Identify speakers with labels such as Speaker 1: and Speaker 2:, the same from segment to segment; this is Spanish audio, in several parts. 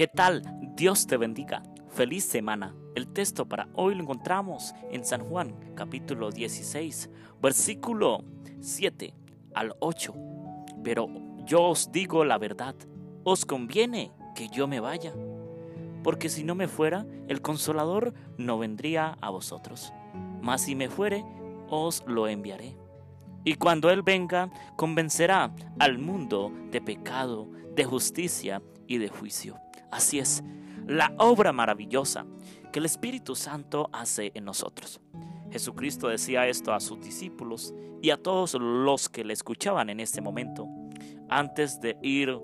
Speaker 1: ¿Qué tal? Dios te bendiga. Feliz semana. El texto para hoy lo encontramos en San Juan capítulo 16, versículo 7 al 8. Pero yo os digo la verdad, os conviene que yo me vaya, porque si no me fuera, el consolador no vendría a vosotros. Mas si me fuere, os lo enviaré. Y cuando Él venga, convencerá al mundo de pecado, de justicia y de juicio. Así es, la obra maravillosa que el Espíritu Santo hace en nosotros. Jesucristo decía esto a sus discípulos y a todos los que le escuchaban en este momento, antes de ir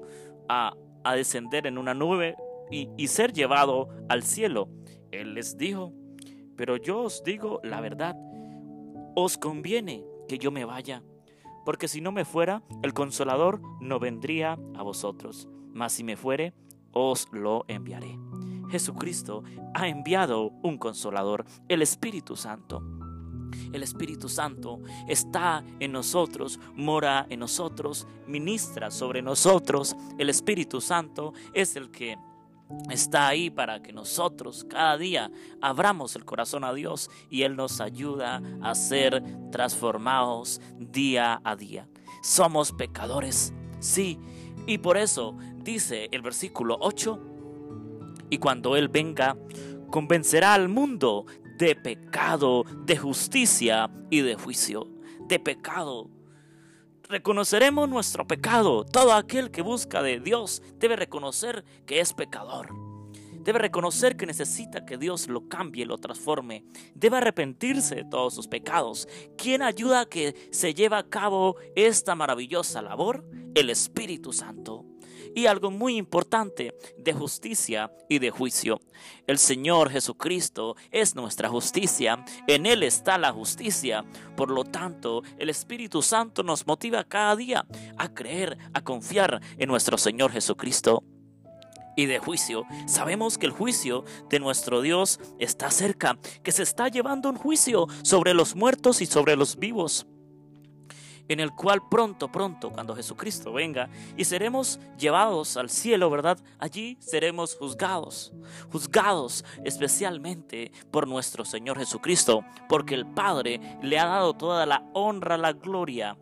Speaker 1: a, descender en una nube y, y ser llevado al cielo. Él les dijo, pero yo os digo la verdad, os conviene que yo me vaya, porque si no me fuera, el consolador no vendría a vosotros, mas si me fuere, os lo enviaré. Jesucristo ha enviado un consolador, el Espíritu Santo. El Espíritu Santo está en nosotros, mora en nosotros, ministra sobre nosotros. El Espíritu Santo es el que está ahí para que nosotros cada día abramos el corazón a Dios y Él nos ayuda a ser transformados día a día. Somos pecadores, sí, y por eso dice el versículo 8, y cuando Él venga, convencerá al mundo de pecado, de justicia y de juicio. De pecado, reconoceremos nuestro pecado. Todo aquel que busca de Dios debe reconocer que es pecador. Debe reconocer que necesita que Dios lo cambie, lo transforme. Debe arrepentirse de todos sus pecados. ¿Quién ayuda a que se lleve a cabo esta maravillosa labor? El Espíritu Santo y algo muy importante de justicia y de juicio. El Señor Jesucristo es nuestra justicia, en Él está la justicia. Por lo tanto, el Espíritu Santo nos motiva cada día a creer, a confiar en nuestro Señor Jesucristo y de juicio. Sabemos que el juicio de nuestro Dios está cerca, que se está llevando un juicio sobre los muertos y sobre los vivos en el cual pronto, pronto, cuando Jesucristo venga y seremos llevados al cielo, ¿verdad? Allí seremos juzgados, juzgados especialmente por nuestro Señor Jesucristo, porque el Padre le ha dado toda la honra, la gloria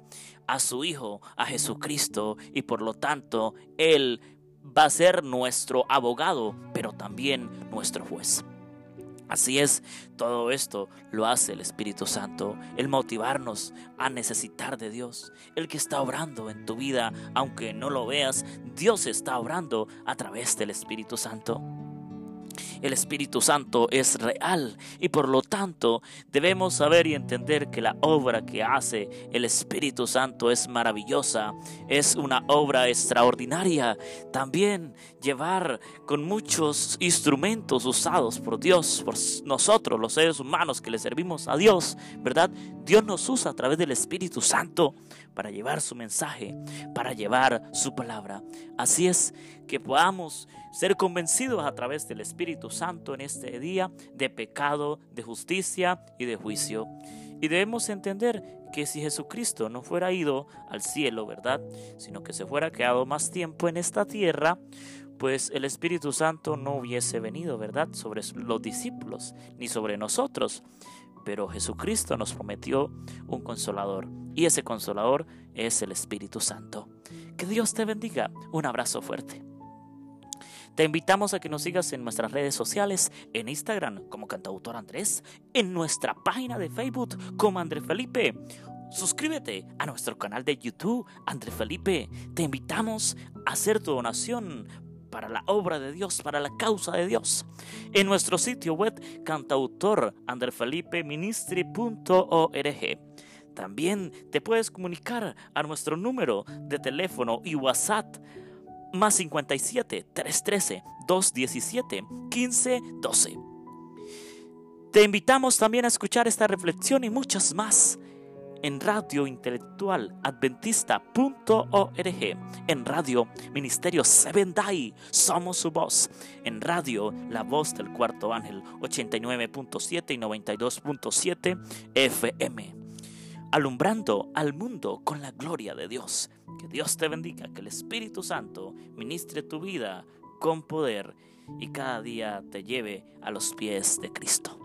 Speaker 1: a su Hijo, a Jesucristo, y por lo tanto Él va a ser nuestro abogado, pero también nuestro juez. Así es, todo esto lo hace el Espíritu Santo, el motivarnos a necesitar de Dios, el que está obrando en tu vida, aunque no lo veas, Dios está obrando a través del Espíritu Santo. El Espíritu Santo es real y por lo tanto debemos saber y entender que la obra que hace el Espíritu Santo es maravillosa, es una obra extraordinaria. También llevar con muchos instrumentos usados por Dios, por nosotros los seres humanos que le servimos a Dios, ¿verdad? Dios nos usa a través del Espíritu Santo para llevar su mensaje, para llevar su palabra. Así es que podamos ser convencidos a través del Espíritu Santo en este día de pecado, de justicia y de juicio. Y debemos entender que si Jesucristo no fuera ido al cielo, ¿verdad? Sino que se fuera quedado más tiempo en esta tierra, pues el Espíritu Santo no hubiese venido, ¿verdad? Sobre los discípulos, ni sobre nosotros. Pero Jesucristo nos prometió un consolador y ese consolador es el Espíritu Santo. Que Dios te bendiga. Un abrazo fuerte. Te invitamos a que nos sigas en nuestras redes sociales, en Instagram como cantautor Andrés, en nuestra página de Facebook como André Felipe. Suscríbete a nuestro canal de YouTube, André Felipe. Te invitamos a hacer tu donación para la obra de Dios, para la causa de Dios. En nuestro sitio web cantautorandrefelipeministry.org. También te puedes comunicar a nuestro número de teléfono y WhatsApp más 57 313 217 1512. Te invitamos también a escuchar esta reflexión y muchas más en Radio Intelectual Adventista.org, en Radio Ministerio Seven Day, somos su voz, en Radio La Voz del Cuarto Ángel 89.7 y 92.7 FM, alumbrando al mundo con la gloria de Dios. Que Dios te bendiga, que el Espíritu Santo ministre tu vida con poder y cada día te lleve a los pies de Cristo.